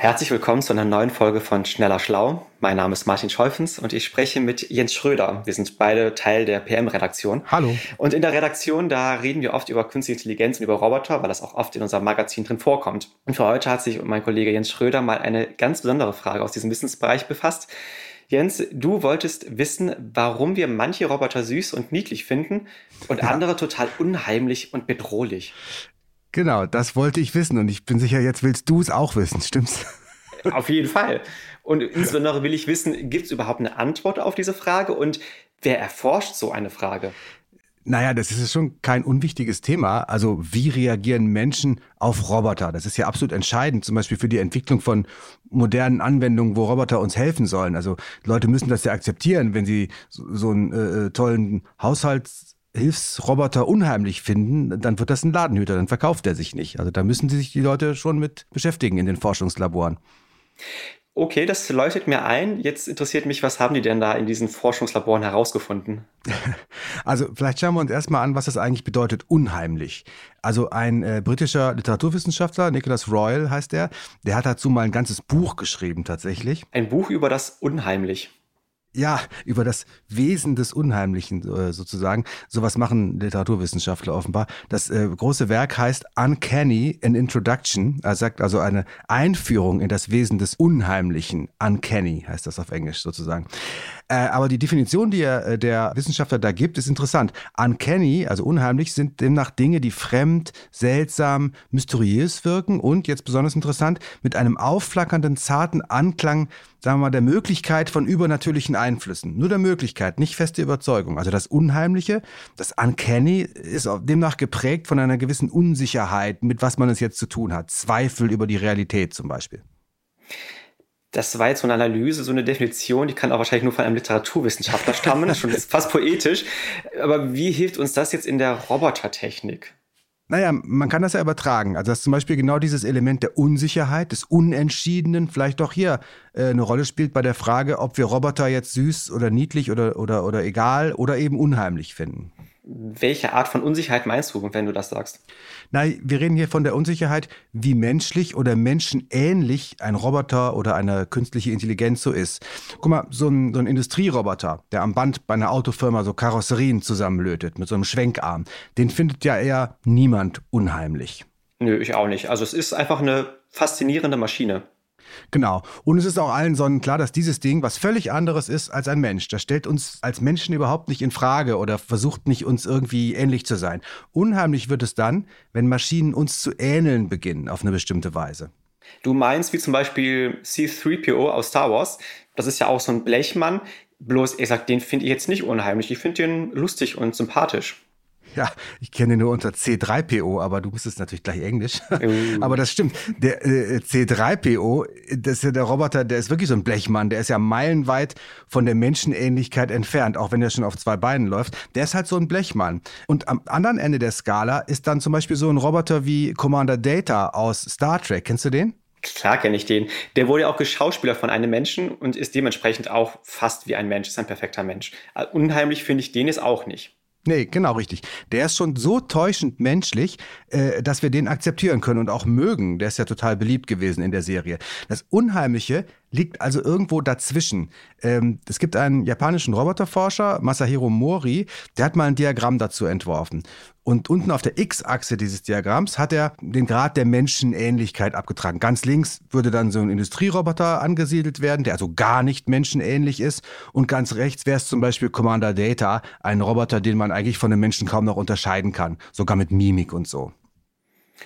Herzlich willkommen zu einer neuen Folge von Schneller Schlau. Mein Name ist Martin Scholfens und ich spreche mit Jens Schröder. Wir sind beide Teil der PM-Redaktion. Hallo. Und in der Redaktion, da reden wir oft über künstliche Intelligenz und über Roboter, weil das auch oft in unserem Magazin drin vorkommt. Und für heute hat sich mein Kollege Jens Schröder mal eine ganz besondere Frage aus diesem Wissensbereich befasst. Jens, du wolltest wissen, warum wir manche Roboter süß und niedlich finden und ja. andere total unheimlich und bedrohlich. Genau, das wollte ich wissen und ich bin sicher, jetzt willst du es auch wissen, stimmt's? Auf jeden Fall. Und insbesondere will ich wissen, gibt es überhaupt eine Antwort auf diese Frage und wer erforscht so eine Frage? Naja, das ist schon kein unwichtiges Thema. Also wie reagieren Menschen auf Roboter? Das ist ja absolut entscheidend, zum Beispiel für die Entwicklung von modernen Anwendungen, wo Roboter uns helfen sollen. Also Leute müssen das ja akzeptieren, wenn sie so, so einen äh, tollen Haushalts Hilfsroboter unheimlich finden, dann wird das ein Ladenhüter, dann verkauft er sich nicht. Also da müssen sich die Leute schon mit beschäftigen in den Forschungslaboren. Okay, das leuchtet mir ein. Jetzt interessiert mich, was haben die denn da in diesen Forschungslaboren herausgefunden? Also vielleicht schauen wir uns erstmal an, was das eigentlich bedeutet, unheimlich. Also ein äh, britischer Literaturwissenschaftler, Nicholas Royal heißt der, der hat dazu mal ein ganzes Buch geschrieben tatsächlich. Ein Buch über das Unheimlich ja, über das Wesen des Unheimlichen äh, sozusagen. Sowas machen Literaturwissenschaftler offenbar. Das äh, große Werk heißt Uncanny, an Introduction. Er sagt also eine Einführung in das Wesen des Unheimlichen. Uncanny heißt das auf Englisch sozusagen. Äh, aber die Definition, die er, äh, der Wissenschaftler da gibt, ist interessant. Uncanny, also unheimlich, sind demnach Dinge, die fremd, seltsam, mysteriös wirken und, jetzt besonders interessant, mit einem aufflackernden, zarten Anklang sagen wir mal, der Möglichkeit von übernatürlichen Einflüssen. Nur der Möglichkeit, nicht feste Überzeugung. Also das Unheimliche, das Uncanny ist demnach geprägt von einer gewissen Unsicherheit, mit was man es jetzt zu tun hat. Zweifel über die Realität zum Beispiel. Das war jetzt so eine Analyse, so eine Definition, die kann auch wahrscheinlich nur von einem Literaturwissenschaftler stammen, das ist schon fast poetisch. Aber wie hilft uns das jetzt in der Robotertechnik? Naja, man kann das ja übertragen. Also, dass zum Beispiel genau dieses Element der Unsicherheit, des Unentschiedenen vielleicht auch hier äh, eine Rolle spielt bei der Frage, ob wir Roboter jetzt süß oder niedlich oder, oder, oder egal oder eben unheimlich finden. Welche Art von Unsicherheit meinst du, wenn du das sagst? Nein, wir reden hier von der Unsicherheit, wie menschlich oder menschenähnlich ein Roboter oder eine künstliche Intelligenz so ist. Guck mal, so ein, so ein Industrieroboter, der am Band bei einer Autofirma so Karosserien zusammenlötet mit so einem Schwenkarm, den findet ja eher niemand unheimlich. Nö, ich auch nicht. Also es ist einfach eine faszinierende Maschine. Genau. Und es ist auch allen sonnenklar, dass dieses Ding was völlig anderes ist als ein Mensch. Das stellt uns als Menschen überhaupt nicht in Frage oder versucht nicht, uns irgendwie ähnlich zu sein. Unheimlich wird es dann, wenn Maschinen uns zu ähneln beginnen auf eine bestimmte Weise. Du meinst wie zum Beispiel C3PO aus Star Wars. Das ist ja auch so ein Blechmann. Bloß, er sagt, den finde ich jetzt nicht unheimlich. Ich finde den lustig und sympathisch. Ja, ich kenne nur unter C3PO, aber du bist es natürlich gleich Englisch. Uh. aber das stimmt. Der äh, C3PO, das ist ja der Roboter, der ist wirklich so ein Blechmann. Der ist ja meilenweit von der Menschenähnlichkeit entfernt, auch wenn er schon auf zwei Beinen läuft. Der ist halt so ein Blechmann. Und am anderen Ende der Skala ist dann zum Beispiel so ein Roboter wie Commander Data aus Star Trek. Kennst du den? Klar kenne ich den. Der wurde ja auch geschauspielert von einem Menschen und ist dementsprechend auch fast wie ein Mensch, ist ein perfekter Mensch. Unheimlich finde ich den jetzt auch nicht. Nee, genau richtig. Der ist schon so täuschend menschlich, äh, dass wir den akzeptieren können und auch mögen. Der ist ja total beliebt gewesen in der Serie. Das Unheimliche liegt also irgendwo dazwischen. Ähm, es gibt einen japanischen Roboterforscher, Masahiro Mori, der hat mal ein Diagramm dazu entworfen. Und unten auf der X-Achse dieses Diagramms hat er den Grad der Menschenähnlichkeit abgetragen. Ganz links würde dann so ein Industrieroboter angesiedelt werden, der also gar nicht menschenähnlich ist. Und ganz rechts wäre es zum Beispiel Commander Data, ein Roboter, den man eigentlich von einem Menschen kaum noch unterscheiden kann, sogar mit Mimik und so.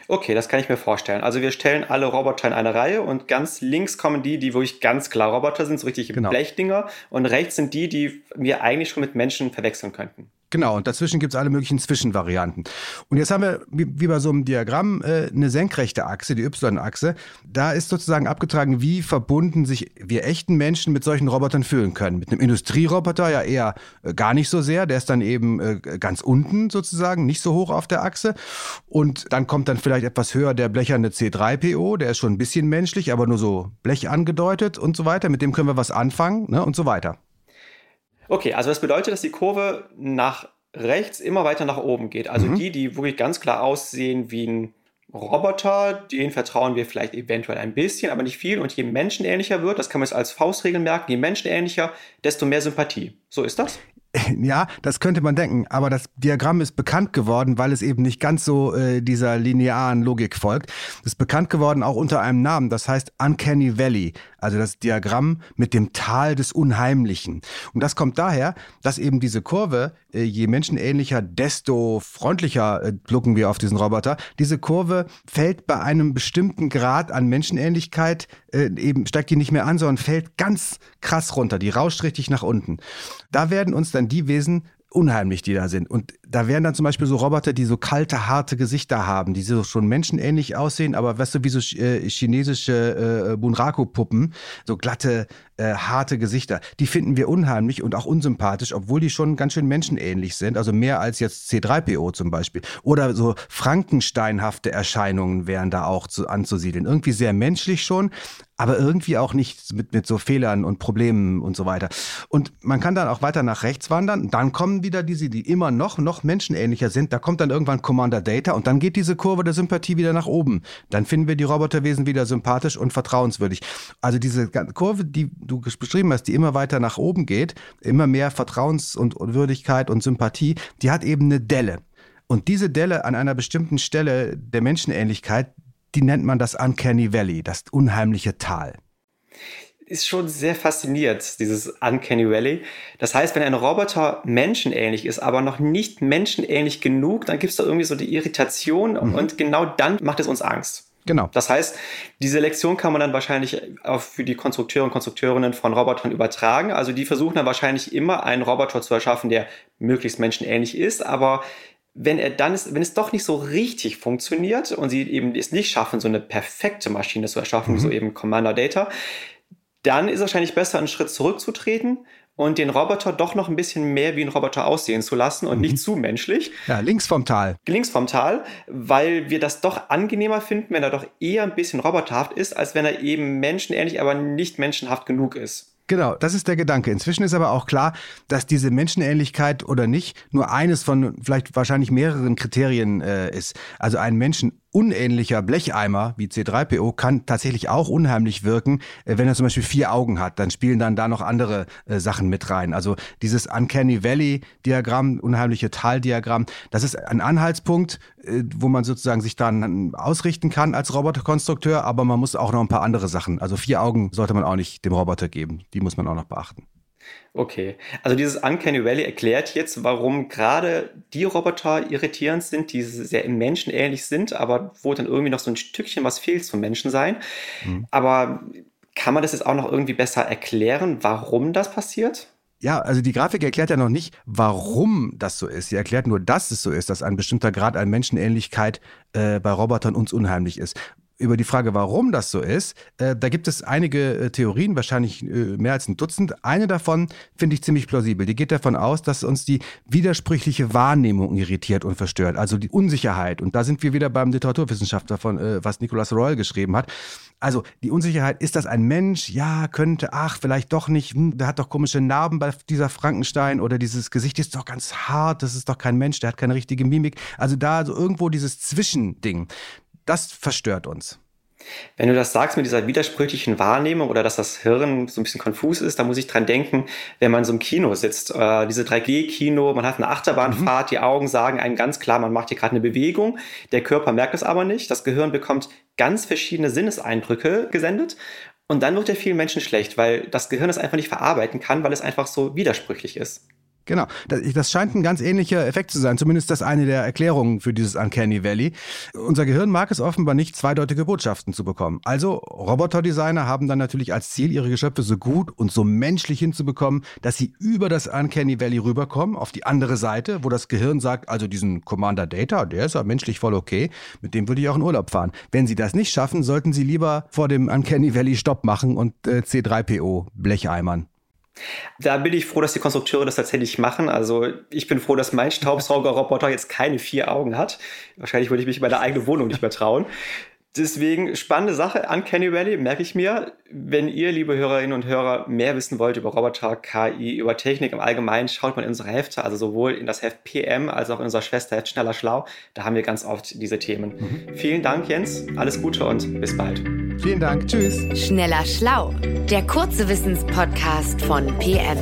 Okay, das kann ich mir vorstellen. Also wir stellen alle Roboter in eine Reihe und ganz links kommen die, die wirklich ganz klar Roboter sind, so richtige genau. Blechdinger. Und rechts sind die, die wir eigentlich schon mit Menschen verwechseln könnten. Genau, und dazwischen gibt es alle möglichen Zwischenvarianten. Und jetzt haben wir, wie, bei so einem Diagramm, äh, eine senkrechte Achse, die Y-Achse. Da ist sozusagen abgetragen, wie verbunden sich wir echten Menschen mit solchen Robotern fühlen können. Mit einem Industrieroboter ja eher äh, gar nicht so sehr. Der ist dann eben äh, ganz unten sozusagen, nicht so hoch auf der Achse. Und dann kommt dann vielleicht etwas höher der blecherne C3PO. Der ist schon ein bisschen menschlich, aber nur so Blech angedeutet und so weiter. Mit dem können wir was anfangen ne, und so weiter. Okay, also das bedeutet, dass die Kurve nach rechts immer weiter nach oben geht. Also mhm. die, die wirklich ganz klar aussehen wie ein Roboter, denen vertrauen wir vielleicht eventuell ein bisschen, aber nicht viel. Und je menschenähnlicher wird, das kann man jetzt als Faustregel merken, je menschenähnlicher, desto mehr Sympathie. So ist das? Ja, das könnte man denken, aber das Diagramm ist bekannt geworden, weil es eben nicht ganz so äh, dieser linearen Logik folgt. Es ist bekannt geworden auch unter einem Namen, das heißt Uncanny Valley, also das Diagramm mit dem Tal des Unheimlichen. Und das kommt daher, dass eben diese Kurve, äh, je menschenähnlicher, desto freundlicher äh, blicken wir auf diesen Roboter. Diese Kurve fällt bei einem bestimmten Grad an Menschenähnlichkeit, äh, eben steigt die nicht mehr an, sondern fällt ganz krass runter, die rauscht richtig nach unten. Da werden uns dann die Wesen unheimlich, die da sind. Und da wären dann zum Beispiel so Roboter, die so kalte, harte Gesichter haben, die so schon menschenähnlich aussehen, aber weißt du, wie so äh, chinesische äh, Bunraku-Puppen, so glatte, äh, harte Gesichter. Die finden wir unheimlich und auch unsympathisch, obwohl die schon ganz schön menschenähnlich sind, also mehr als jetzt C3PO zum Beispiel. Oder so Frankensteinhafte Erscheinungen wären da auch zu, anzusiedeln. Irgendwie sehr menschlich schon, aber irgendwie auch nicht mit, mit so Fehlern und Problemen und so weiter. Und man kann dann auch weiter nach rechts wandern. Dann kommen wieder diese, die immer noch, noch menschenähnlicher sind. Da kommt dann irgendwann Commander Data und dann geht diese Kurve der Sympathie wieder nach oben. Dann finden wir die Roboterwesen wieder sympathisch und vertrauenswürdig. Also diese Kurve, die du beschrieben hast, die immer weiter nach oben geht, immer mehr Vertrauens- und Würdigkeit und Sympathie, die hat eben eine Delle. Und diese Delle an einer bestimmten Stelle der Menschenähnlichkeit, die nennt man das Uncanny Valley, das unheimliche Tal ist schon sehr fasziniert, dieses Uncanny Valley. Das heißt, wenn ein Roboter menschenähnlich ist, aber noch nicht menschenähnlich genug, dann gibt es da irgendwie so die Irritation mhm. und genau dann macht es uns Angst. Genau. Das heißt, diese Lektion kann man dann wahrscheinlich auch für die Konstrukteure und Konstrukteurinnen von Robotern übertragen. Also die versuchen dann wahrscheinlich immer einen Roboter zu erschaffen, der möglichst menschenähnlich ist, aber wenn er dann ist, wenn es doch nicht so richtig funktioniert und sie eben es nicht schaffen, so eine perfekte Maschine zu erschaffen, mhm. so eben Commander Data, dann ist es wahrscheinlich besser, einen Schritt zurückzutreten und den Roboter doch noch ein bisschen mehr wie ein Roboter aussehen zu lassen und mhm. nicht zu menschlich. Ja, links vom Tal. Links vom Tal, weil wir das doch angenehmer finden, wenn er doch eher ein bisschen roboterhaft ist, als wenn er eben menschenähnlich, aber nicht menschenhaft genug ist. Genau, das ist der Gedanke. Inzwischen ist aber auch klar, dass diese Menschenähnlichkeit oder nicht nur eines von vielleicht wahrscheinlich mehreren Kriterien äh, ist. Also ein Menschen unähnlicher Blecheimer wie C3PO kann tatsächlich auch unheimlich wirken, äh, wenn er zum Beispiel vier Augen hat. Dann spielen dann da noch andere äh, Sachen mit rein. Also dieses Uncanny Valley Diagramm, unheimliche Taldiagramm, das ist ein Anhaltspunkt, äh, wo man sozusagen sich dann ausrichten kann als Roboterkonstrukteur, aber man muss auch noch ein paar andere Sachen. Also vier Augen sollte man auch nicht dem Roboter geben. Die muss man auch noch beachten. Okay, also dieses Uncanny Valley erklärt jetzt, warum gerade die Roboter irritierend sind, die sehr menschenähnlich sind, aber wo dann irgendwie noch so ein Stückchen was fehlt zum Menschensein. Mhm. Aber kann man das jetzt auch noch irgendwie besser erklären, warum das passiert? Ja, also die Grafik erklärt ja noch nicht, warum das so ist. Sie erklärt nur, dass es so ist, dass ein bestimmter Grad an Menschenähnlichkeit äh, bei Robotern uns unheimlich ist über die Frage, warum das so ist, äh, da gibt es einige äh, Theorien, wahrscheinlich äh, mehr als ein Dutzend. Eine davon finde ich ziemlich plausibel. Die geht davon aus, dass uns die widersprüchliche Wahrnehmung irritiert und verstört, also die Unsicherheit. Und da sind wir wieder beim Literaturwissenschaftler von, äh, was Nicolas Royal geschrieben hat. Also die Unsicherheit, ist das ein Mensch? Ja, könnte, ach, vielleicht doch nicht. Hm, der hat doch komische Narben bei dieser Frankenstein oder dieses Gesicht ist doch ganz hart, das ist doch kein Mensch, der hat keine richtige Mimik. Also da so irgendwo dieses Zwischending das verstört uns. Wenn du das sagst mit dieser widersprüchlichen Wahrnehmung oder dass das Hirn so ein bisschen konfus ist, da muss ich dran denken, wenn man so im Kino sitzt, äh, diese 3G-Kino, man hat eine Achterbahnfahrt, mhm. die Augen sagen einem ganz klar, man macht hier gerade eine Bewegung, der Körper merkt es aber nicht, das Gehirn bekommt ganz verschiedene Sinneseindrücke gesendet und dann wird ja vielen Menschen schlecht, weil das Gehirn es einfach nicht verarbeiten kann, weil es einfach so widersprüchlich ist. Genau, das, scheint ein ganz ähnlicher Effekt zu sein, zumindest das eine der Erklärungen für dieses Uncanny Valley. Unser Gehirn mag es offenbar nicht, zweideutige Botschaften zu bekommen. Also Roboterdesigner haben dann natürlich als Ziel, ihre Geschöpfe so gut und so menschlich hinzubekommen, dass sie über das Uncanny Valley rüberkommen, auf die andere Seite, wo das Gehirn sagt, also diesen Commander Data, der ist ja menschlich voll okay, mit dem würde ich auch in Urlaub fahren. Wenn sie das nicht schaffen, sollten sie lieber vor dem Uncanny Valley Stopp machen und äh, C3PO Blecheimern. Da bin ich froh, dass die Konstrukteure das tatsächlich machen. Also ich bin froh, dass mein Staubsaugerroboter jetzt keine vier Augen hat. Wahrscheinlich würde ich mich in meiner eigenen Wohnung nicht mehr trauen. Deswegen spannende Sache an Kenny Valley, merke ich mir. Wenn ihr, liebe Hörerinnen und Hörer, mehr wissen wollt über Roboter, KI, über Technik im Allgemeinen, schaut mal in unsere Hefte, also sowohl in das Heft PM als auch in unser Schwesterheft Schneller Schlau. Da haben wir ganz oft diese Themen. Mhm. Vielen Dank, Jens. Alles Gute und bis bald. Vielen Dank. Tschüss. Schneller Schlau, der kurze Wissenspodcast von PM.